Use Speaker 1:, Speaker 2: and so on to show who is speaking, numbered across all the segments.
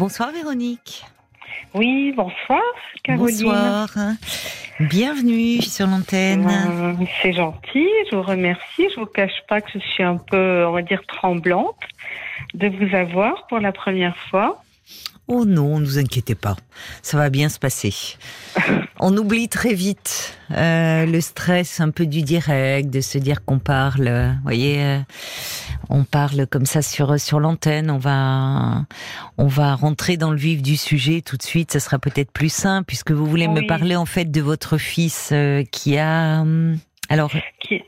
Speaker 1: Bonsoir Véronique.
Speaker 2: Oui, bonsoir Caroline.
Speaker 1: Bonsoir. Bienvenue sur l'antenne.
Speaker 2: Euh, c'est gentil, je vous remercie. Je vous cache pas que je suis un peu, on va dire, tremblante de vous avoir pour la première fois.
Speaker 1: Oh non, ne vous inquiétez pas, ça va bien se passer. On oublie très vite euh, le stress un peu du direct, de se dire qu'on parle, euh, voyez, euh, on parle comme ça sur sur l'antenne. On va on va rentrer dans le vif du sujet tout de suite. Ça sera peut-être plus simple puisque vous voulez me parler en fait de votre fils qui a hum, alors
Speaker 2: qui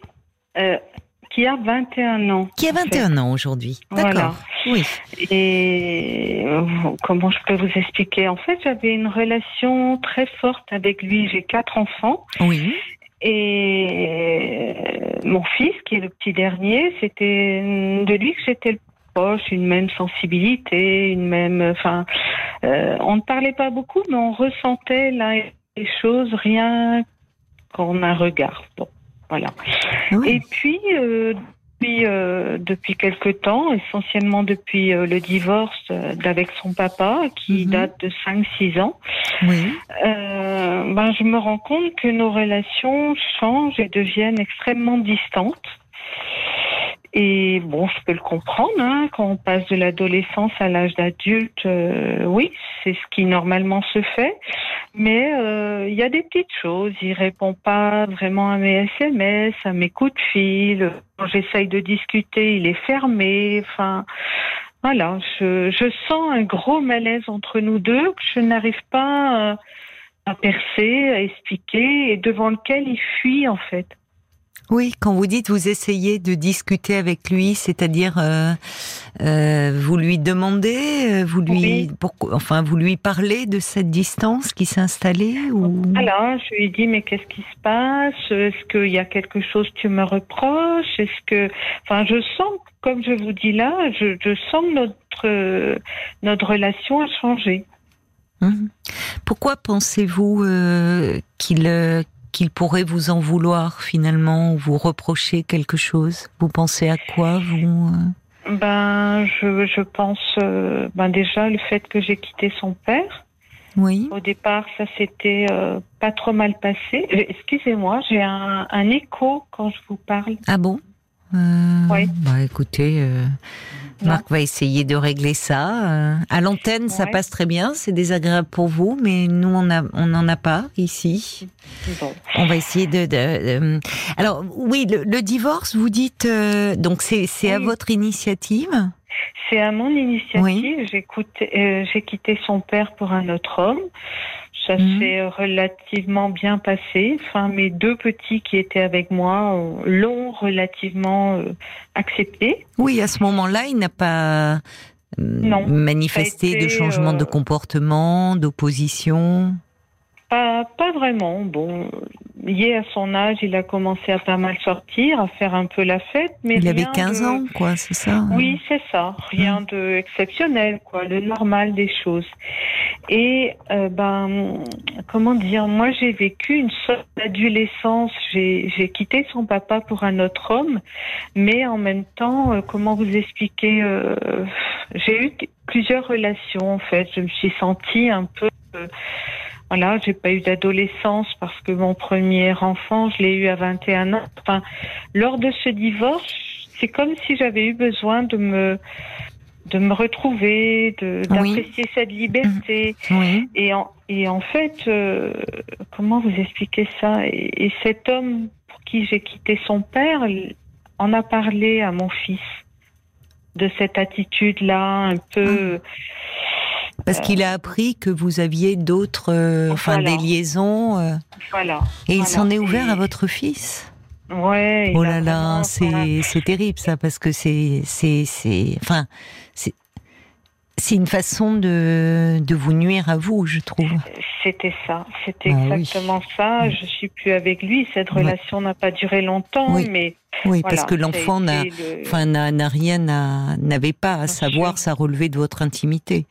Speaker 2: qui a 21 ans.
Speaker 1: Qui a 21 ans aujourd'hui. D'accord. Oui.
Speaker 2: Et euh, comment je peux vous expliquer? En fait, j'avais une relation très forte avec lui. J'ai quatre enfants.
Speaker 1: Oui.
Speaker 2: Et euh, mon fils, qui est le petit dernier, c'était de lui que j'étais le proche, une même sensibilité, une même. Enfin, euh, on ne parlait pas beaucoup, mais on ressentait là les choses rien qu'en un regard. Bon. Voilà. Et puis, euh, depuis, euh, depuis quelque temps, essentiellement depuis euh, le divorce d'avec son papa, qui mhm. date de 5-6 ans,
Speaker 1: oui.
Speaker 2: ben, je me rends compte que nos relations changent et deviennent extrêmement distantes. Et bon, je peux le comprendre, hein, quand on passe de l'adolescence à l'âge d'adulte, euh, oui, c'est ce qui normalement se fait. Mais euh, il y a des petites choses. Il répond pas vraiment à mes SMS, à mes coups de fil. Quand j'essaye de discuter, il est fermé. Enfin, voilà, je, je sens un gros malaise entre nous deux que je n'arrive pas euh, à percer, à expliquer, et devant lequel il fuit en fait.
Speaker 1: Oui, quand vous dites vous essayez de discuter avec lui, c'est-à-dire euh, euh, vous lui demandez, euh, vous lui, enfin vous lui parlez de cette distance qui s'est installée ou?
Speaker 2: Alors, je lui dis mais qu'est-ce qui se passe? Est-ce qu'il y a quelque chose que tu me reproches? Est-ce que, enfin, je sens, comme je vous dis là, je, sens que notre notre relation a changé.
Speaker 1: Hum. Pourquoi pensez-vous qu'il qu'il pourrait vous en vouloir finalement ou vous reprocher quelque chose? Vous pensez à quoi vous
Speaker 2: euh? Ben, je, je pense euh, ben déjà le fait que j'ai quitté son père.
Speaker 1: Oui.
Speaker 2: Au départ, ça s'était euh, pas trop mal passé. Excusez-moi, j'ai un, un, écho quand je vous parle.
Speaker 1: Ah bon?
Speaker 2: Oui.
Speaker 1: Bah écoutez, Marc va essayer de régler ça. Euh, à l'antenne, ça passe très bien. C'est désagréable pour vous, mais nous, on on n'en a pas ici. On va essayer de. Alors, oui, le, divorce, vous dites. Euh, donc, c'est à votre initiative.
Speaker 2: C'est à mon initiative. Euh, j'ai quitté son père pour un autre homme. Ça mhm. s'est relativement bien passé. Enfin, mes deux petits qui étaient avec moi l'ont relativement euh, accepté.
Speaker 1: Oui, à ce moment-là, il n'a pas euh, manifesté de changement de euh, comportement, d'opposition?
Speaker 2: Pas, pas vraiment. Bon, lié à son âge, il a commencé à pas mal sortir, à faire un peu la fête. Mais
Speaker 1: il avait 15 ans, quoi, c'est ça hein
Speaker 2: Oui, c'est ça. Rien d'exceptionnel, de exceptionnel, quoi, le normal des choses. Et euh, ben, comment dire, moi j'ai vécu une sorte d'adolescence. J'ai quitté son papa pour un autre homme, mais en même temps, euh, comment vous expliquer euh, J'ai eu plusieurs relations en fait. Je me suis sentie un peu voilà, j'ai pas eu d'adolescence parce que mon premier enfant, je l'ai eu à 21 ans. Enfin, lors de ce divorce, c'est comme si j'avais eu besoin de me de me retrouver, d'apprécier cette liberté.
Speaker 1: Oui.
Speaker 2: Et, en, et en fait, euh, comment vous expliquer ça? Et, et, cet homme pour qui j'ai quitté son père en a parlé à mon fils de cette attitude-là, un peu. Ah.
Speaker 1: Parce qu'il a appris que vous aviez d'autres, euh, enfin des liaisons. Euh,
Speaker 2: voilà.
Speaker 1: Et il s'en est ouvert à votre fils.
Speaker 2: Ouais.
Speaker 1: Oh là là, c'est terrible ça parce que c'est c'est c'est enfin c'est c'est une façon de, de vous nuire à vous, je trouve.
Speaker 2: C'était ça, c'était ah exactement ça. Je suis plus avec lui. Cette relation n'a pas duré longtemps,
Speaker 1: oui.
Speaker 2: mais
Speaker 1: oui, parce que l'enfant n'a, enfin, n'a rien, n'avait pas à savoir, ça relevait de votre intimité.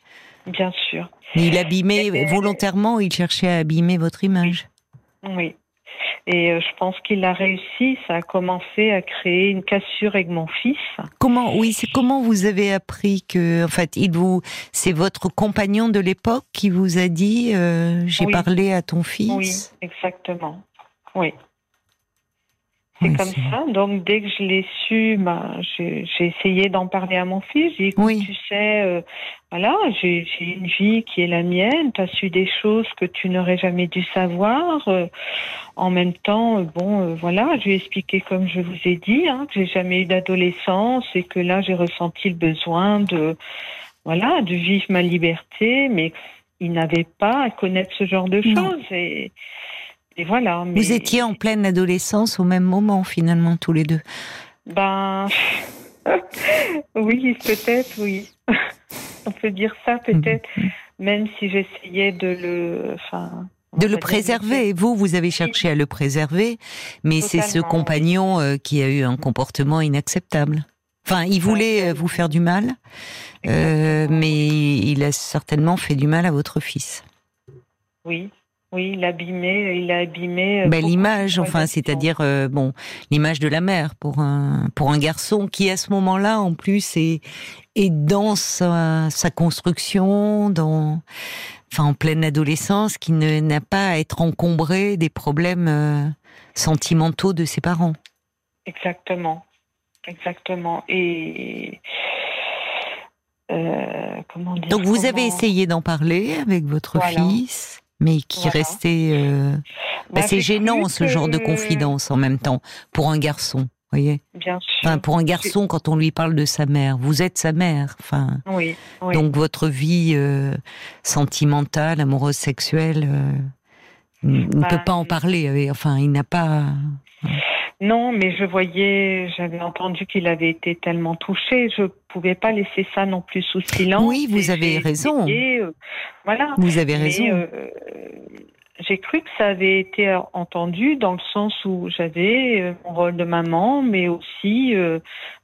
Speaker 2: Bien sûr.
Speaker 1: il abîmait volontairement, il cherchait à abîmer votre image.
Speaker 2: Oui. Et euh, je pense qu'il a réussi. Ça a commencé à créer une cassure avec mon fils.
Speaker 1: Comment, oui, c'est comment vous avez appris que, en fait, il vous, c'est votre compagnon de l'époque qui vous a dit, euh, j'ai parlé à ton fils?
Speaker 2: Oui, exactement. Oui. C'est comme ça. Donc, dès que je l'ai su, bah, j'ai essayé d'en parler à mon fils. J'ai dit, oui. tu sais, euh, voilà, j'ai une vie qui est la mienne. Tu as su des choses que tu n'aurais jamais dû savoir. Euh, en même temps, euh, bon, voilà, je lui ai expliqué, comme je vous ai dit, hein, que j'ai jamais eu d'adolescence et que là, j'ai ressenti le besoin de, voilà, de vivre ma liberté, mais il n'avait pas à connaître ce genre de choses. Et, et voilà.
Speaker 1: Vous étiez en pleine adolescence au même moment, finalement, tous les deux.
Speaker 2: Ben, oui, peut-être, oui. On peut dire ça, peut-être, mhm. même si j'essayais de le, enfin.
Speaker 1: De le préserver. Vous, vous avez cherché à le préserver, mais c'est ce compagnon euh, qui a eu un comportement inacceptable. Enfin, il voulait euh, vous faire du mal, euh, mais il a certainement fait du mal à votre fils.
Speaker 2: Oui, oui, il a abîmé, il a abîmé.
Speaker 1: Euh, ben, l'image, enfin, c'est-à-dire euh, bon, l'image de la mère pour un pour un garçon qui à ce moment-là, en plus, est est dans sa, sa construction, dans enfin en pleine adolescence, qui n'a pas à être encombré des problèmes euh, sentimentaux de ses parents.
Speaker 2: Exactement, exactement. Et
Speaker 1: comment dire Donc vous avez essayé d'en parler avec votre fils? Mais qui restait. Euh... Bah, c'est gênant ce genre de confidence en même temps pour un garçon. Voyez
Speaker 2: Bien sûr.
Speaker 1: Enfin, pour un garçon, quand on lui parle de sa mère, vous êtes sa mère. Enfin,
Speaker 2: oui,
Speaker 1: donc votre vie euh, sentimentale, amoureuse, sexuelle, euh, ne bah, peut pas en parler. Enfin, il n'a pas.
Speaker 2: Non, mais je voyais, j'avais entendu qu'il avait été tellement touché, je pouvais pas laisser ça non plus sous silence.
Speaker 1: Oui, vous avez raison.
Speaker 2: Euh, voilà.
Speaker 1: Vous avez raison. Euh,
Speaker 2: j'ai cru que ça avait été entendu dans le sens où j'avais euh, mon rôle de maman, mais aussi,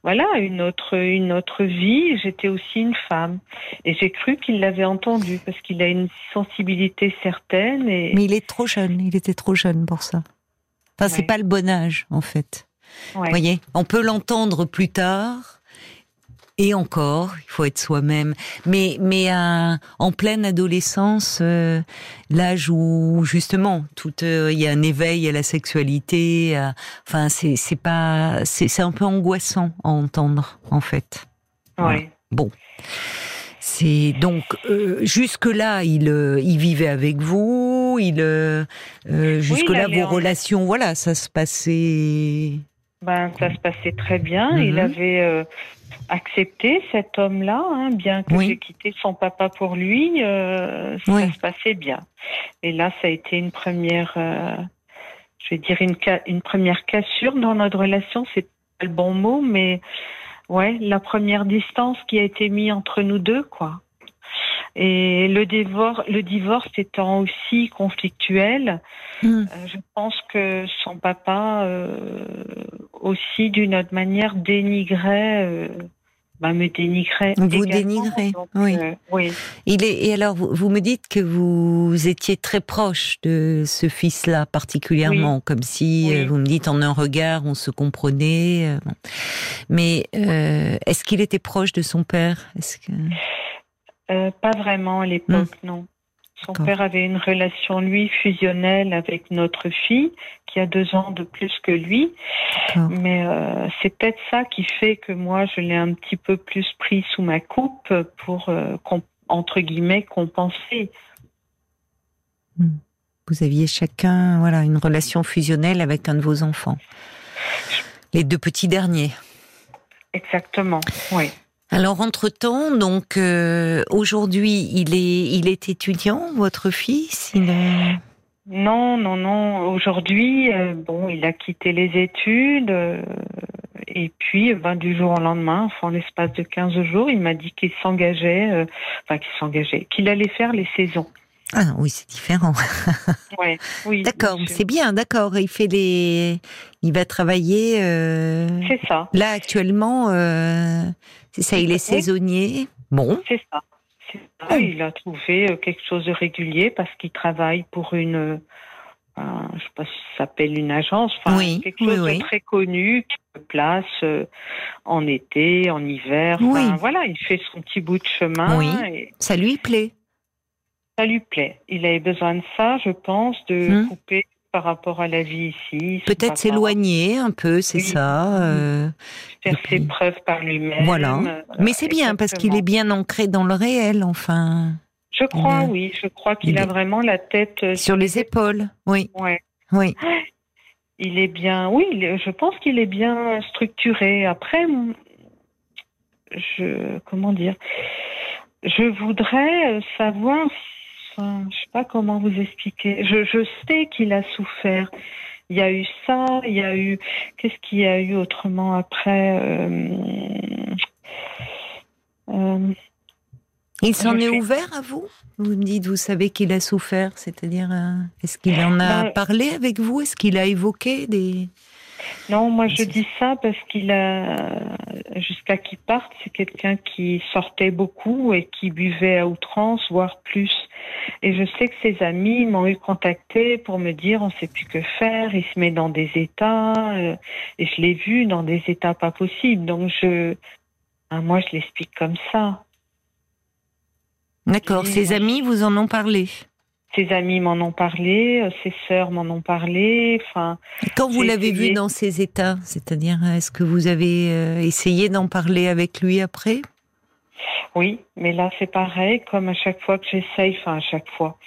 Speaker 2: voilà, une autre, une autre vie. J'étais aussi une femme, et j'ai cru qu'il l'avait entendu parce qu'il a une sensibilité certaine. Et...
Speaker 1: Mais il est trop jeune. Il était trop jeune pour ça. Enfin, c'est pas le bon âge, en fait. Vous voyez, on peut l'entendre plus tard. Et encore, il faut être soi-même. Mais, mais en pleine adolescence, euh, l'âge où justement tout, euh, il y a un éveil à la sexualité. enfin, c'est c'est pas, c'est un peu angoissant à entendre en fait.
Speaker 2: Oui.
Speaker 1: Bon. C'est donc euh, jusque là, il euh, il vivait avec vous, il euh, jusque là vos relations, voilà, ça se passait.
Speaker 2: Ben ça se passait très bien. Il mhm. avait accepté cet homme-là, hein, bien que j'ai quitté son papa pour lui, ça se passait bien. Et là, ça a été une première, je vais dire une une première cassure dans notre relation. C'est pas le bon mot, mais ouais, la première distance qui a été mise entre nous deux, quoi. Et le divorce, le divorce étant aussi conflictuel, hmm. euh, je pense que son papa euh, aussi, d'une autre manière, dénigrait euh, bah, me dénigrait.
Speaker 1: Vous dénigrez, oui.
Speaker 2: Euh, oui.
Speaker 1: Il est, et alors, vous, vous, me dites que vous étiez très proche de ce fils-là, particulièrement, comme si, euh, vous me dites, en un regard, on se comprenait. Euh, mais est-ce qu'il était proche de son père? Est-ce que...
Speaker 2: Pas vraiment à l'époque, hmm. non. Son père avait une relation, lui, fusionnelle avec notre fille, qui a deux ans de plus que lui. Mais euh, c'est peut-être ça qui fait que moi, je l'ai un petit peu plus pris sous ma coupe pour, euh, entre guillemets, compenser.
Speaker 1: Hmm. Vous aviez chacun voilà, une relation fusionnelle avec un de vos enfants. Les deux petits derniers.
Speaker 2: Exactement, oui.
Speaker 1: Alors entre-temps, donc euh, aujourd'hui, il est, il est étudiant, votre fils
Speaker 2: Non, non, non. Aujourd'hui, euh, bon, il a quitté les études euh, et puis, ben, du jour au lendemain, enfin, en l'espace de 15 jours, il m'a dit qu'il s'engageait, enfin qu'il s'engageait, qu'il allait faire les saisons.
Speaker 1: Ah oui, c'est différent.
Speaker 2: ouais, oui.
Speaker 1: D'accord, c'est bien, d'accord. Il fait des, il va travailler. Euh...
Speaker 2: C'est ça.
Speaker 1: Là actuellement, euh... c'est ça. Il est saisonnier. Bon.
Speaker 2: C'est ça. ça. Il a trouvé euh, quelque chose de régulier parce qu'il travaille pour une je sais pas si ça s'appelle une agence, enfin quelque chose de très connu qui se place euh, en été, en hiver. voilà, il fait son petit bout de chemin.
Speaker 1: Oui. Ça lui plaît.
Speaker 2: Ça lui plaît. Il avait besoin de ça, je pense, de hum. couper par rapport à la vie ici.
Speaker 1: Peut-être s'éloigner un peu, c'est ça. Euh,
Speaker 2: Faire ses preuves par lui-même.
Speaker 1: Voilà. Euh, Mais c'est bien parce qu'il est bien ancré dans le réel, enfin.
Speaker 2: Je crois, oui. Je crois qu'il a vraiment la tête
Speaker 1: euh, sur les épaules. Oui.
Speaker 2: Ouais.
Speaker 1: Oui.
Speaker 2: Il est bien. Oui, je pense qu'il est bien structuré. Après, je comment dire. Je voudrais savoir je ne sais pas comment vous expliquer. Je, sais qu'il a souffert. Il y a eu ça, il y a eu. Qu'est-ce qu'il y a eu autrement après euh,
Speaker 1: euh, Il s'en est ouvert à vous? Vous me dites, vous savez qu'il a souffert, c'est-à-dire, euh, est-ce qu'il en a ben, parlé avec vous? Est-ce qu'il a évoqué des.
Speaker 2: Non, moi je dis ça parce qu'il a, jusqu'à qu'il parte, c'est quelqu'un qui sortait beaucoup et qui buvait à outrance, voire plus. Et je sais que ses amis m'ont eu contacté pour me dire on sait plus que faire, il se met dans des états, euh, et je l'ai vu dans des états pas possibles. Donc je, ah, moi je l'explique comme ça.
Speaker 1: D'accord, ses amis vous en ont parlé?
Speaker 2: Ses amis m'en ont parlé, euh, ses sœurs m'en ont parlé. Enfin,
Speaker 1: quand vous l'avez vu dans ces états, c'est-à-dire, est-ce que vous avez euh, essayé d'en parler avec lui après?
Speaker 2: Oui, mais là c'est pareil, comme à chaque fois que j'essaye, enfin à chaque fois,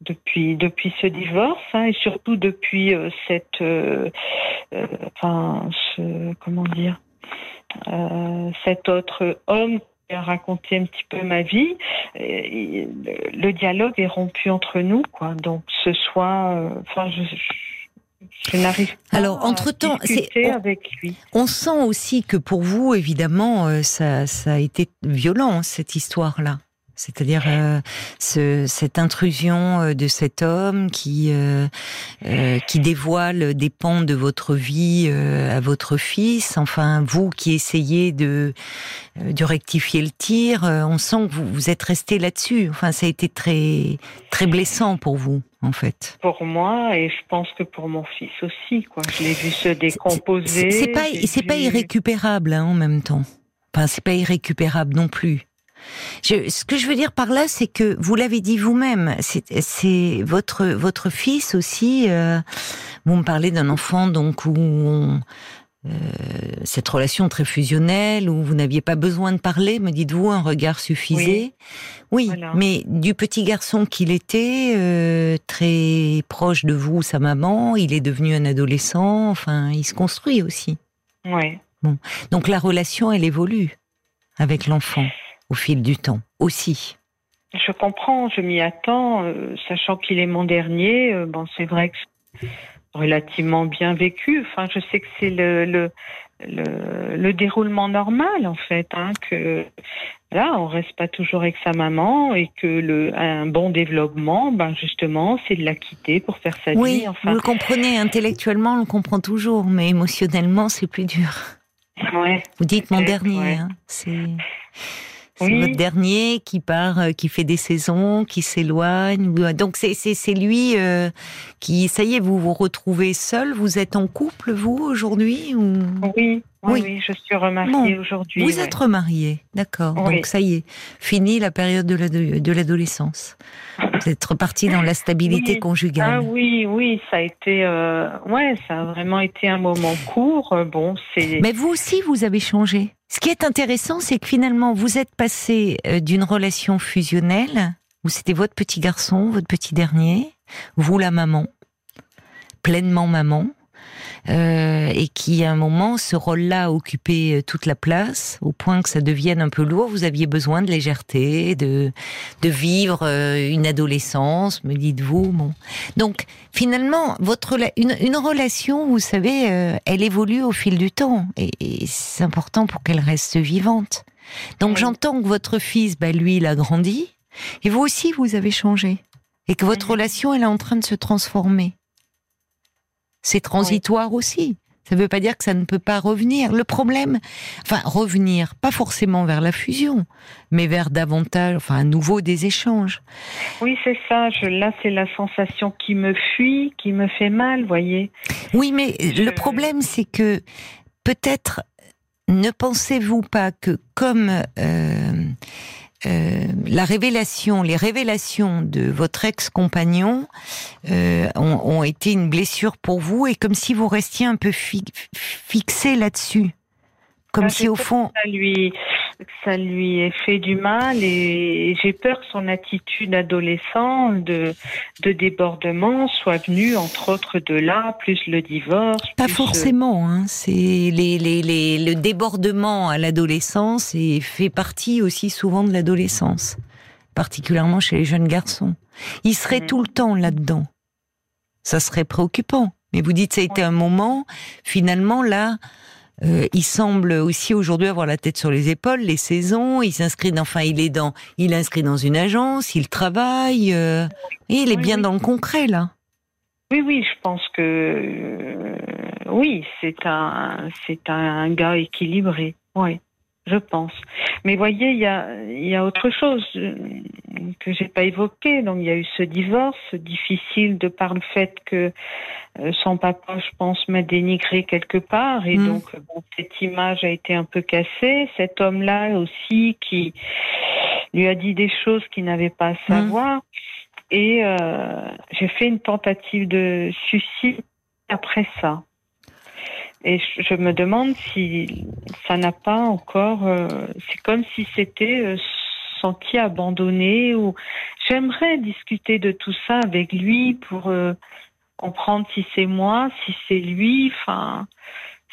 Speaker 2: depuis depuis ce divorce hein, et surtout depuis euh, cette, enfin, ce, comment dire, cet autre homme a raconté un petit peu ma vie. le dialogue est rompu entre nous, quoi. Donc ce soir, euh, enfin, je, n'arrive pas
Speaker 1: Alors, entre temps,
Speaker 2: on, avec lui.
Speaker 1: On sent aussi que pour vous, évidemment, euh, ça, ça a été violent cette histoire-là. C'est-à-dire euh, ce, cette intrusion euh, de cet homme qui euh, euh, qui dévoile des pans de votre vie à votre fils. Enfin, vous qui essayez de de rectifier le tir, on sent que vous, vous êtes resté là-dessus. Enfin, ça a été très très blessant pour vous, en fait.
Speaker 2: Pour moi et je pense que pour mon fils aussi. Quoi, je l'ai vu se décomposer.
Speaker 1: C'est pas c'est pas irrécupérable hein, en même temps. Enfin, c'est pas irrécupérable non plus. Je, ce que je veux dire par là, c'est que vous l'avez dit vous-même, c'est votre votre fils aussi. Euh, vous me parlez d'un enfant donc où on, euh, cette relation très fusionnelle où vous n'aviez pas besoin de parler, me dites-vous, un regard suffisait. Oui, mais du petit garçon qu'il était, euh, très proche de vous, sa maman, il est devenu un adolescent. Enfin, il se construit aussi.
Speaker 2: Oui.
Speaker 1: Bon, donc la relation, elle évolue avec l'enfant au fil du temps aussi.
Speaker 2: Je comprends, je m'y attends, euh, sachant qu'il est mon dernier. Euh, bon, c'est vrai que relativement bien vécu. Enfin, je sais que c'est le, le, le, déroulement normal en fait, hein, que là, on reste pas toujours avec sa maman et que le un bon développement, ben justement, c'est de la quitter pour faire sa
Speaker 1: vie.
Speaker 2: Enfin,
Speaker 1: vous le comprenez intellectuellement, on le comprend toujours, mais émotionnellement, c'est plus dur.
Speaker 2: Ouais.
Speaker 1: Vous dites mon dernier, hein, c'est. C'est votre dernier qui part, euh, qui fait des saisons, qui s'éloigne. Donc c'est c'est lui euh, qui, ça y est, vous vous retrouvez seul. Vous êtes en couple vous aujourd'hui ou?
Speaker 2: Oui. Oui, je suis remariée aujourd'hui.
Speaker 1: Vous êtes remariée, d'accord. Donc ça y est, fini la période de l'adolescence. Vous êtes reparti dans la stabilité conjugale.
Speaker 2: Ah oui, oui, ça a été, euh, ouais, ça a vraiment été un moment court. Bon, c'est.
Speaker 1: Mais vous aussi, vous avez changé. Ce qui est intéressant, c'est que finalement, vous êtes passé euh, d'une relation fusionnelle où c'était votre petit garçon, votre petit dernier, vous la maman, pleinement maman, euh, et qui à un moment ce rôle-là a occupé euh, toute la place au point que ça devienne un peu lourd. Vous aviez besoin de légèreté, de de vivre euh, une adolescence, me dites-vous. Bon, donc finalement votre une, une relation, vous savez, elle évolue au fil du temps et, c'est important pour qu'elle reste vivante. Donc j'entends que votre fils, bah, lui, il a grandi et vous aussi vous avez changé et que votre relation elle est en train de se transformer c'est transitoire aussi. Ça ne veut pas dire que ça ne peut pas revenir. Le problème, enfin revenir, pas forcément vers la fusion, mais vers davantage, enfin à nouveau des échanges.
Speaker 2: Oui, c'est ça. Je, là, c'est la sensation qui me fuit, qui me fait mal, voyez.
Speaker 1: Oui, mais le problème, c'est que peut-être ne pensez-vous pas que comme euh, euh, la révélation, les révélations de votre ex-compagnon euh, ont, été une blessure pour vous et comme si vous restiez un peu fixé là-dessus, comme bah, si au fond
Speaker 2: lui ça lui ait fait du mal et j'ai peur que son attitude adolescent de, de débordement soit venue entre autres de là, plus le divorce.
Speaker 1: Pas forcément, hein. c'est les, les, les, le débordement à l'adolescence et fait partie aussi souvent de l'adolescence, particulièrement chez les jeunes garçons. Il serait mm. tout le temps là-dedans. Ça serait préoccupant. Mais vous dites, ça a été un moment, finalement, là, euh, il semble aussi aujourd'hui avoir la tête sur les épaules, les saisons. Il s'inscrit, enfin, il est dans, il est inscrit dans une agence, il travaille, euh, et il est bien dans le concret là.
Speaker 2: Oui, oui, je pense que euh, oui, c'est un, c'est un gars équilibré. Oui je pense. Mais voyez, il y a, y a autre chose euh, que j'ai pas évoqué. Donc il y a eu ce divorce difficile de par le fait que euh, son papa, je pense, m'a dénigré quelque part et mm. donc cette image a été un peu cassée. Cet homme-là aussi qui lui a dit des choses qu'il n'avait pas à mm. savoir. Et euh, j'ai fait une tentative de suicide après ça. Et je me demande si ça n'a pas encore. Euh, c'est comme si c'était euh, senti abandonné. Ou j'aimerais discuter de tout ça avec lui pour euh, comprendre si c'est moi, si c'est lui. Enfin,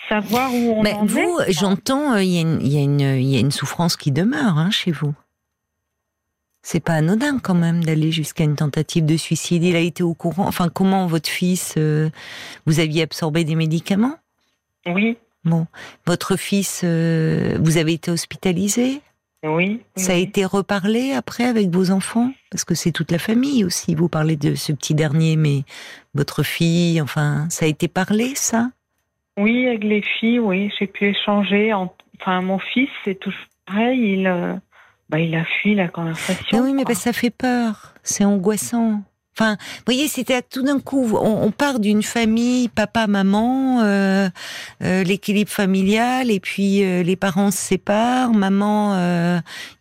Speaker 2: savoir où on
Speaker 1: Mais vous, j'entends, il y, y, y, a une souffrance qui demeure hein, chez vous. C'est pas anodin quand même d'aller jusqu'à une tentative de suicide. Il a été au courant. Enfin, comment votre fils, vous aviez absorbé des médicaments?
Speaker 2: Oui.
Speaker 1: Bon, votre fils, euh, vous avez été hospitalisé?
Speaker 2: Oui,
Speaker 1: Ça a été reparlé après avec vos enfants? Parce que c'est toute la famille aussi. Vous parlez de ce petit dernier, mais votre fille, enfin, ça a été parlé, ça?
Speaker 2: Oui, avec les filles, oui. J'ai pu échanger. Enfin, mon fils, c'est tout pareil. Il, euh, bah, il a fui la conversation.
Speaker 1: oui, mais ça fait peur. C'est angoissant. Enfin, vous voyez, c'était tout d'un coup, on, part d'une famille, papa, maman, euh, euh, l'équilibre familial, et puis euh, les parents se séparent, maman,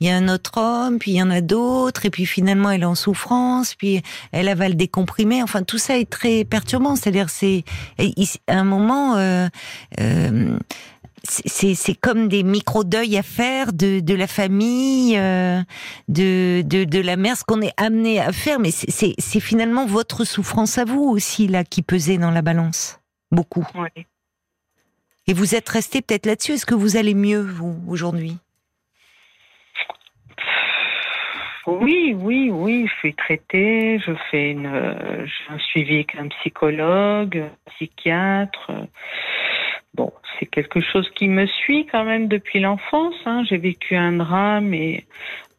Speaker 1: il y a un autre homme, puis il y en a d'autres, et puis finalement elle est en souffrance, puis elle avale des comprimés. Enfin, tout ça est très perturbant. C'est-à-dire, c'est à un moment c'est comme des micro-deuils à faire de, de la famille, euh, de, de, de, la mère, ce qu'on est amené à faire, mais c'est finalement votre souffrance à vous aussi, là, qui pesait dans la balance. Beaucoup. Oui. Et vous êtes resté peut-être là-dessus. Est-ce que vous allez mieux, vous, aujourd'hui?
Speaker 2: Oui, oui, oui, je suis traitée, je fais une, un suivi avec un psychologue, un psychiatre. Bon, c'est quelque chose qui me suit quand même depuis l'enfance. Hein. J'ai vécu un drame et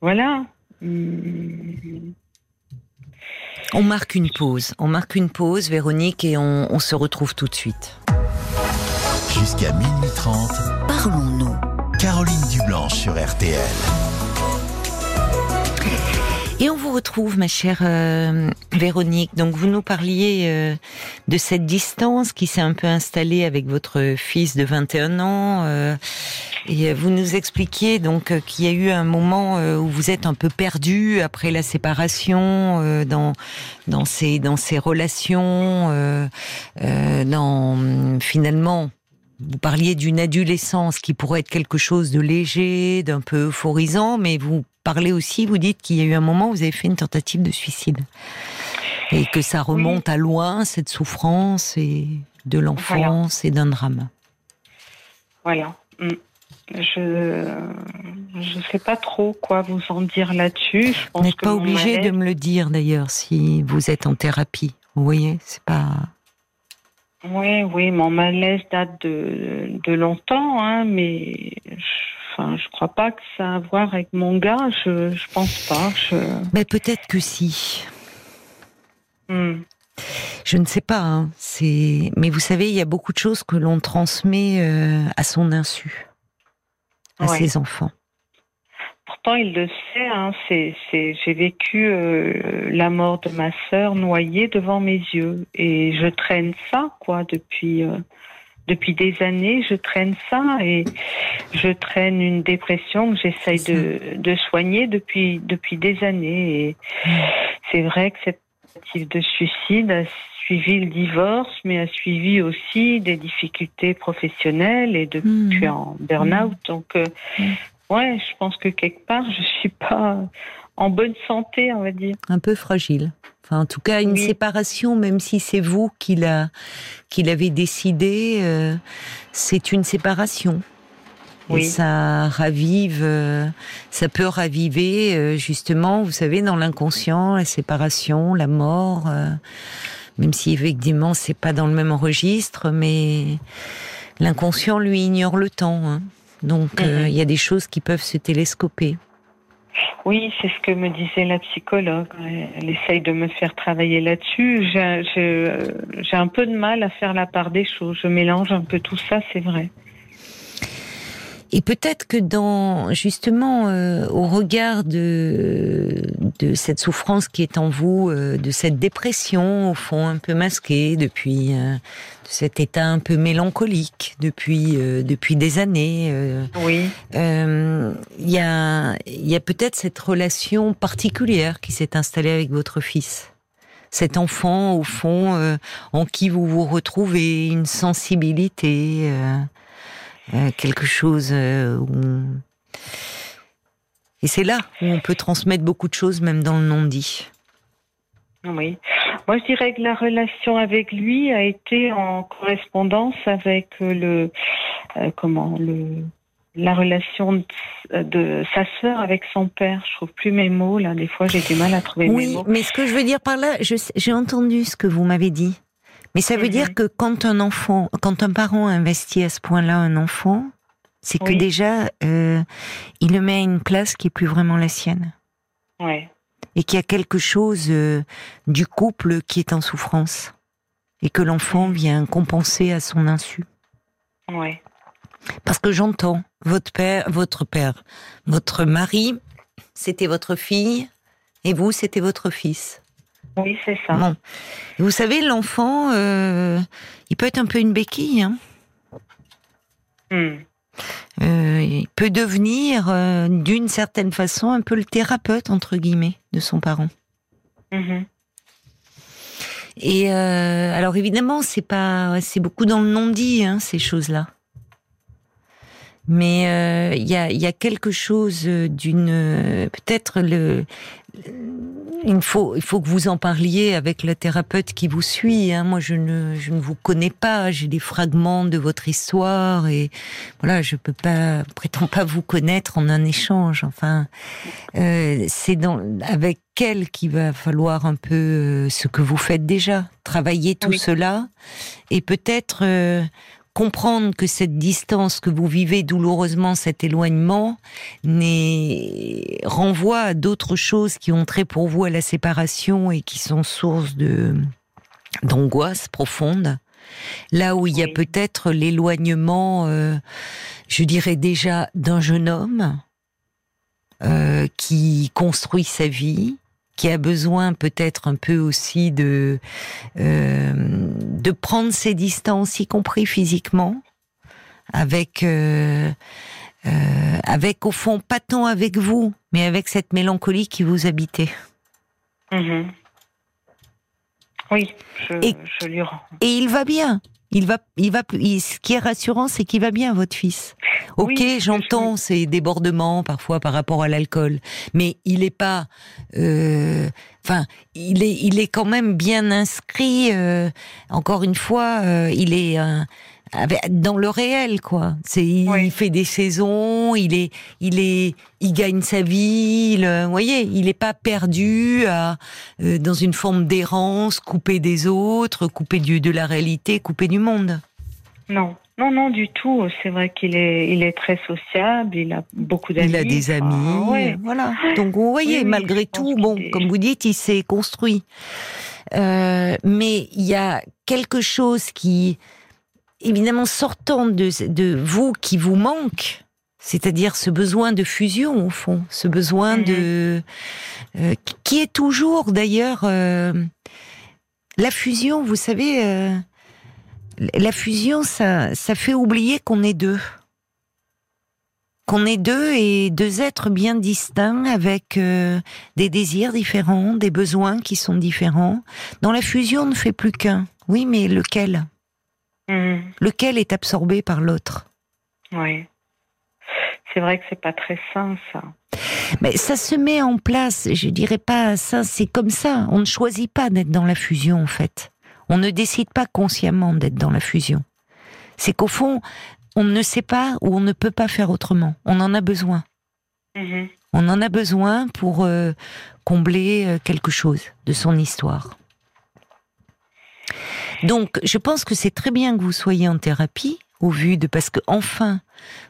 Speaker 2: voilà.
Speaker 1: On marque une pause. On marque une pause, Véronique, et on, on se retrouve tout de suite.
Speaker 3: Jusqu'à minuit 30, parlons-nous. Caroline Dublanche sur RTL.
Speaker 1: Et on vous retrouve, ma chère euh, Véronique. Donc, vous nous parliez euh, de cette distance qui s'est un peu installée avec votre fils de 21 ans. Euh, et vous nous expliquiez donc qu'il y a eu un moment où vous êtes un peu perdu après la séparation dans dans ces dans ces relations, dans finalement vous parliez d'une adolescence qui pourrait être quelque chose de léger, d'un peu euphorisant, mais vous parlez aussi, vous dites qu'il y a eu un moment où vous avez fait une tentative de suicide. Et que ça remonte à loin, cette souffrance et de l'enfance et d'un drame.
Speaker 2: Voilà. Mm. Je ne sais pas trop quoi vous en dire là-dessus.
Speaker 1: Vous n'êtes pas obligé de me le dire d'ailleurs si vous êtes en thérapie. Vous voyez, c'est pas.
Speaker 2: Oui, oui, mon malaise date de, de longtemps, hein, mais Enfin, je crois pas que ça a à voir avec mon gars. Je, je pense pas.
Speaker 1: Mais peut-être que si.
Speaker 2: Hmm.
Speaker 1: Je ne sais pas. Hein. C'est, mais vous savez, il y a beaucoup de choses que l'on transmet euh, à son insu à ses enfants.
Speaker 2: Pourtant, il le sait. Hein, c'est, j'ai vécu euh, la mort de ma sœur noyée devant mes yeux, et je traîne ça, quoi, depuis euh, depuis des années. Je traîne ça et je traîne une dépression que j'essaye de, de soigner depuis depuis des années. Et c'est vrai que cette tentative de suicide a suivi le divorce, mais a suivi aussi des difficultés professionnelles et depuis mmh. en burn-out. Donc, euh, mmh. Ouais, je pense que quelque part, je suis pas en bonne santé, on va dire.
Speaker 1: Un peu fragile. Enfin, en tout cas, une séparation, même si c'est vous qui l'avez décidé, euh, c'est une séparation. Oui. Et ça ravive, euh, ça peut raviver euh, justement, vous savez, dans l'inconscient, la séparation, la mort, même si effectivement c'est pas dans le même registre, mais l'inconscient lui ignore le temps. Hein. Donc mhm. il y a des choses qui peuvent se télescoper.
Speaker 2: Oui, c'est ce que me disait la psychologue. Elle essaye de me faire travailler là-dessus. J'ai un peu de mal à faire la part des choses. Je mélange un peu tout ça, c'est vrai.
Speaker 1: Et peut-être que dans justement euh, au regard de de cette souffrance qui est en vous, euh, de cette dépression au fond un peu masquée depuis euh, cet état un peu mélancolique depuis depuis des années.
Speaker 2: oui.
Speaker 1: Il y a il y a peut-être cette relation particulière qui s'est installée avec votre fils cet enfant au fond en qui vous vous retrouvez, une sensibilité, euh, quelque chose euh, où... Et c'est là où on peut transmettre beaucoup de choses, même dans le non-dit.
Speaker 2: Oui. Moi, je dirais que la relation avec lui a été en correspondance avec le, euh, comment, le, la relation de, sa sœur avec son père. Je trouve plus mes mots là. Des fois, j'ai du mal à trouver
Speaker 1: mes
Speaker 2: mots.
Speaker 1: Oui, mais ce que je veux dire par là, j'ai entendu ce que vous m'avez dit. Mais ça veut dire mhm. que quand un enfant, quand un parent investit à ce point-là un enfant, c'est que déjà, euh, il le met à une place qui est plus vraiment la sienne.
Speaker 2: Ouais.
Speaker 1: Et qu'il y a quelque chose euh, du couple qui est en souffrance. Et que l'enfant vient compenser à son insu.
Speaker 2: Ouais.
Speaker 1: Parce que j'entends, votre père, votre père, votre mari, c'était votre fille, et vous, c'était votre fils.
Speaker 2: Oui, c'est ça.
Speaker 1: Vous savez, l'enfant, euh, il peut être un peu une béquille. Hein.
Speaker 2: Hmm.
Speaker 1: Euh, il peut devenir, euh, d'une certaine façon, un peu le thérapeute, entre guillemets, de son parent.
Speaker 2: Mm-hmm.
Speaker 1: Et alors évidemment, c'est pas, c'est beaucoup dans le non-dit, hein, ces choses-là. Mais il y, a, y, a, quelque chose d'une, peut-être le, il faut, il faut que vous en parliez avec la thérapeute qui vous suit. Hein. Moi, je ne, je ne vous connais pas. J'ai des fragments de votre histoire et voilà, je peux pas, prétends pas vous connaître en un échange. Enfin, euh, c'est dans avec elle qu'il va falloir un peu euh, ce que vous faites déjà, travailler tout cela et peut-être euh, comprendre que cette distance que vous vivez douloureusement, cet éloignement, renvoie à d'autres choses qui ont trait pour vous à la séparation et qui sont source de d'angoisse profonde. Là où il y a peut-être l'éloignement, euh, je dirais déjà, d'un jeune homme euh, qui construit sa vie, qui a besoin peut-être un peu aussi de euh, de prendre ses distances, y compris physiquement, avec euh, euh, avec au fond pas tant avec vous, mais avec cette mélancolie qui vous habitait.
Speaker 2: Mm-hmm. Oui, je, je lui rends.
Speaker 1: Et il va bien. Il va, il va. ce qui est rassurant, c'est qu'il va bien, votre fils. Ok, j'entends ces débordements parfois par rapport à l'alcool, mais il est pas. Euh, enfin, il est, il est quand même bien inscrit. Euh, encore une fois, euh, il est dans le réel, quoi. C'est, il fait des saisons, il est, il est, il gagne sa vie. vous voyez, il n'est pas perdu à, euh, dans une forme d'errance, coupé des autres, coupé du, de la réalité, coupé du monde.
Speaker 2: Non. Non, non, du tout. C'est vrai qu'il est, il est très sociable. Il a beaucoup d'amis.
Speaker 1: Il a des amis. voilà. Donc, vous voyez, malgré tout, bon, comme vous dites, il s'est construit. Euh, mais il y a quelque chose qui, évidemment, sortant de, de vous, qui vous manque, c'est-à-dire ce besoin de fusion au fond, ce besoin de euh, qui est toujours d'ailleurs euh, la fusion. Vous savez, euh, la fusion, ça, ça fait oublier qu'on est deux, qu'on est deux et deux êtres bien distincts avec des désirs différents, des besoins qui sont différents. Dans la fusion, on ne fait plus qu'un. Oui, mais lequel? Mmh. Lequel est absorbé par l'autre?
Speaker 2: Oui c'est vrai que c'est pas très sain, ça.
Speaker 1: Mais ça se met en place, je dirais pas ça, c'est comme ça. On ne choisit pas d'être dans la fusion, en fait. On ne décide pas consciemment d'être dans la fusion. C'est qu'au fond, on ne sait pas ou on ne peut pas faire autrement. On en a besoin. Mm-hmm. On en a besoin pour euh, combler euh, quelque chose de son histoire. Donc, je pense que c'est très bien que vous soyez en thérapie, au vu de parce que enfin,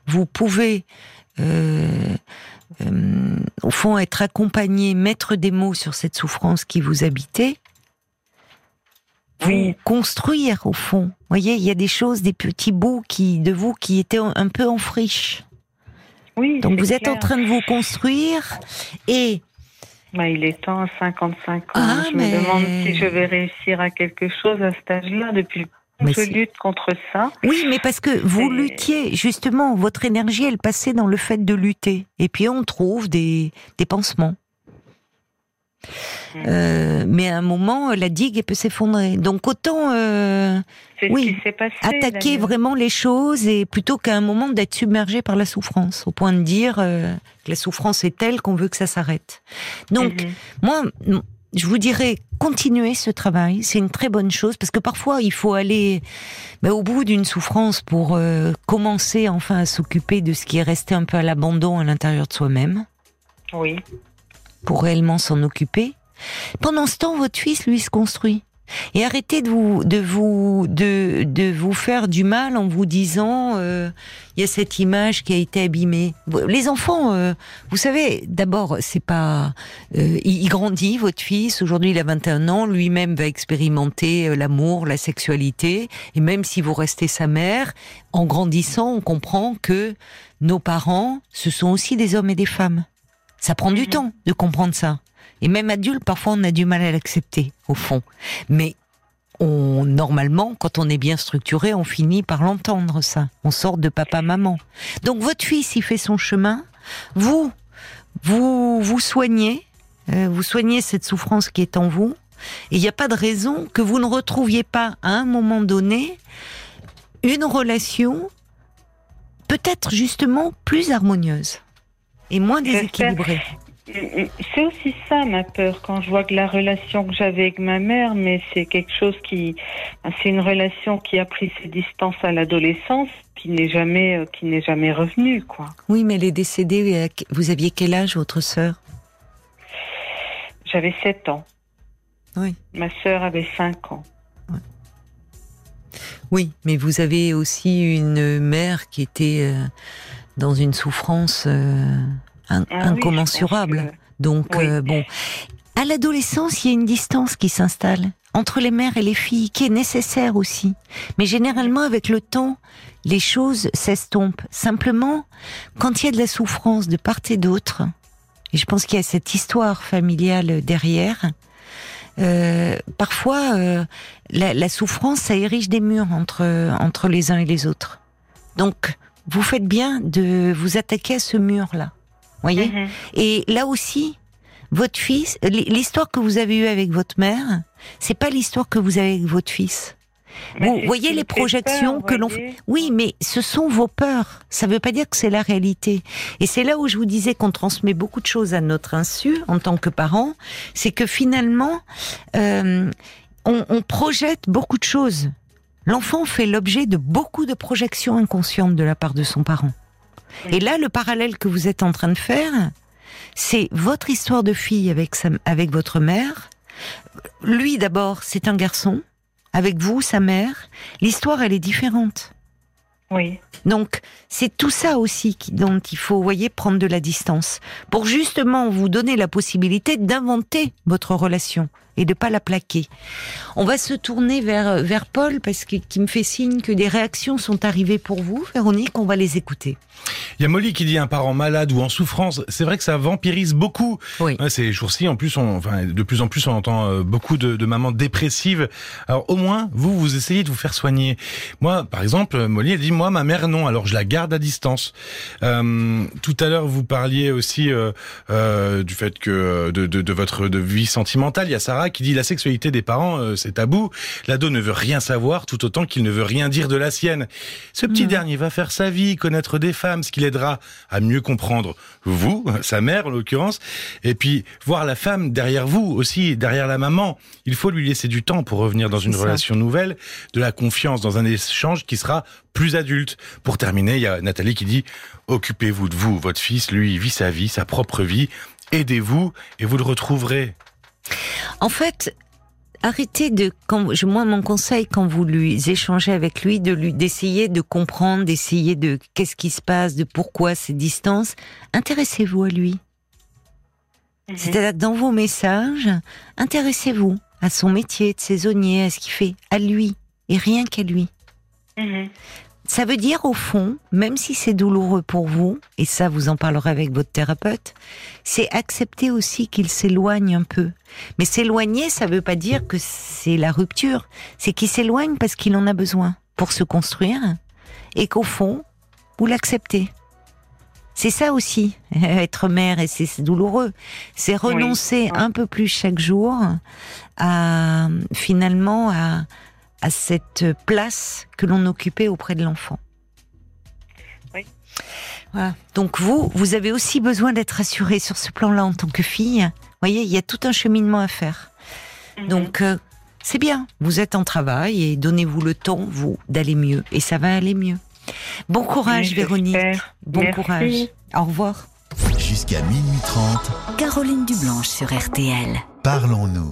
Speaker 1: vous pouvez euh, euh, au fond, être accompagné, mettre des mots sur cette souffrance qui vous habitait, vous construire au fond. Vous voyez, il y a des choses, des petits bouts qui, de vous qui étaient un peu en friche.
Speaker 2: Oui.
Speaker 1: Donc vous êtes en train de vous construire et
Speaker 2: bah, il est temps à 55 ans. Ah, je me demande si je vais réussir à quelque chose à cet âge-là depuis le je lutte contre ça.
Speaker 1: Oui, mais parce que vous luttiez, justement, votre énergie, elle passait dans le fait de lutter. Et puis on trouve des, des pansements. Euh, mais à un moment, la digue peut s'effondrer. Donc autant, euh, oui, attaquer vraiment les choses et plutôt qu'à un moment d'être submergé par la souffrance, au point de dire euh, que la souffrance est telle qu'on veut que ça s'arrête. Donc mm-hmm. moi, je vous dirais, continuez ce travail, c'est une très bonne chose, parce que parfois il faut aller ben, au bout d'une souffrance pour commencer enfin à s'occuper de ce qui est resté un peu à l'abandon à l'intérieur de soi-même.
Speaker 2: Oui.
Speaker 1: Pour réellement s'en occuper. Pendant ce temps, votre fils, lui, se construit. Et arrêtez de vous de vous de, de vous faire du mal en vous disant euh, il y a cette image qui a été abîmée. Les enfants, euh, vous savez, d'abord c'est pas euh, il, grandit votre fils. Aujourd'hui il a 21 ans, lui-même va expérimenter l'amour, la sexualité. Et même si vous restez sa mère, en grandissant, on comprend que nos parents, ce sont aussi des hommes et des femmes. Ça prend du mhm. temps de comprendre ça. Et même adulte, parfois, on a du mal à l'accepter, au fond. Mais on, normalement, quand on est bien structuré, on finit par l'entendre, ça. On sort de papa-maman. Donc, votre fils, il fait son chemin. Vous, vous, vous soignez, euh, vous soignez cette souffrance qui est en vous. Et il n'y a pas de raison que vous ne retrouviez pas, à un moment donné, une relation peut-être justement plus harmonieuse et moins déséquilibrée.
Speaker 2: C'est aussi ça ma peur quand je vois que la relation que j'avais avec ma mère, mais c'est quelque chose qui, c'est une relation qui a pris ses distances à l'adolescence, qui n'est jamais, euh, qui n'est jamais revenue, quoi.
Speaker 1: Oui, mais elle est décédée. Vous aviez quel âge, votre sœur?
Speaker 2: J'avais 7 ans.
Speaker 1: Oui.
Speaker 2: Ma sœur avait 5 ans.
Speaker 1: Oui, mais vous avez aussi une mère qui était euh, dans une souffrance. Euh, ah incommensurable. Donc euh, bon, à l'adolescence, il y a une distance qui s'installe entre les mères et les filles, qui est nécessaire aussi. Mais généralement, avec le temps, les choses s'estompent. Simplement, quand il y a de la souffrance de part et d'autre, et je pense qu'il y a cette histoire familiale derrière, euh, parfois, euh, la, la, souffrance, ça érige des murs entre, entre les uns et les autres. Donc, vous faites bien de vous attaquer à ce mur-là voyez mhm. Et là aussi, votre fils, l'histoire que vous avez eue avec votre mère, c'est pas l'histoire que vous avez avec votre fils. Vous voyez les projections que l'on fait. Oui, mais ce sont vos peurs. Ça ne veut pas dire que c'est la réalité. Et c'est là où je vous disais qu'on transmet beaucoup de choses à notre insu en tant que parents. C'est que finalement, euh, on, on projette beaucoup de choses. L'enfant fait l'objet de beaucoup de projections inconscientes de la part de son parent. Et là, le parallèle que vous êtes en train de faire, c'est votre histoire de fille avec, sa, avec votre mère. Lui, d'abord, c'est un garçon. Avec vous, sa mère. L'histoire, elle est différente.
Speaker 2: Oui.
Speaker 1: Donc, c'est tout ça aussi qui, dont il faut, voyez, prendre de la distance. Pour justement vous donner la possibilité d'inventer votre relation et de pas la plaquer. On va se tourner vers, vers Paul parce qu'il me fait signe que des réactions sont arrivées pour vous. Véronique, on va les écouter.
Speaker 4: Il y a Molly qui dit un parent malade ou en souffrance. C'est vrai que ça vampirise beaucoup.
Speaker 1: Oui.
Speaker 4: Ces jours-ci, en plus, on, enfin, de plus en plus, on entend euh, beaucoup de, de, mamans dépressives. Alors, au moins, vous, vous essayez de vous faire soigner. Moi, par exemple, Molly, elle dit, moi, ma mère, non. Alors, je la garde à distance. Euh, tout à l'heure, vous parliez aussi euh, euh du fait que de, de, de, votre vie sentimentale. Il y a Sarah qui dit, la sexualité des parents, euh, c'est tabou. L'ado ne veut rien savoir, tout autant qu'il ne veut rien dire de la sienne. Ce petit mmh. dernier va faire sa vie, connaître des femmes, ce qui l'aidera à mieux comprendre vous, sa mère en l'occurrence, et puis voir la femme derrière vous aussi, derrière la maman. Il faut lui laisser du temps pour revenir dans une relation nouvelle, de la confiance, dans un échange qui sera plus adulte. Pour terminer, il y a Nathalie qui dit occupez-vous de vous, votre fils, lui, vit sa vie, sa propre vie, aidez-vous et vous le retrouverez.
Speaker 1: En fait, arrêtez de quand moi mon conseil quand vous lui échangez avec lui de lui d'essayer de comprendre d'essayer de qu'est-ce qui se passe de pourquoi ces distances intéressez-vous à lui mhm. c'est-à-dire dans vos messages intéressez-vous à son métier de saisonnier à ce qu'il fait à lui et rien qu'à lui mhm. Ça veut dire au fond, même si c'est douloureux pour vous, et ça vous en parlerez avec votre thérapeute, c'est accepter aussi qu'il s'éloigne un peu. Mais s'éloigner, ça veut pas dire que c'est la rupture, c'est qu'il s'éloigne parce qu'il en a besoin pour se construire, et qu'au fond, vous l'acceptez. C'est ça aussi, être mère, et c'est douloureux. C'est renoncer un peu plus chaque jour à, finalement, à, à cette place que l'on occupait auprès de l'enfant.
Speaker 2: Oui.
Speaker 1: Voilà. Donc vous, vous avez aussi besoin d'être rassurée sur ce plan-là en tant que fille. Vous voyez, il y a tout un cheminement à faire. Mhm. Donc euh, c'est bien. Vous êtes en travail et donnez-vous le temps, vous, d'aller mieux. Et ça va aller mieux. Bon courage, Véronique. Bon courage. Au revoir.
Speaker 3: Jusqu'à minuit 30.
Speaker 5: Caroline Dublanche sur RTL.
Speaker 3: Parlons-nous.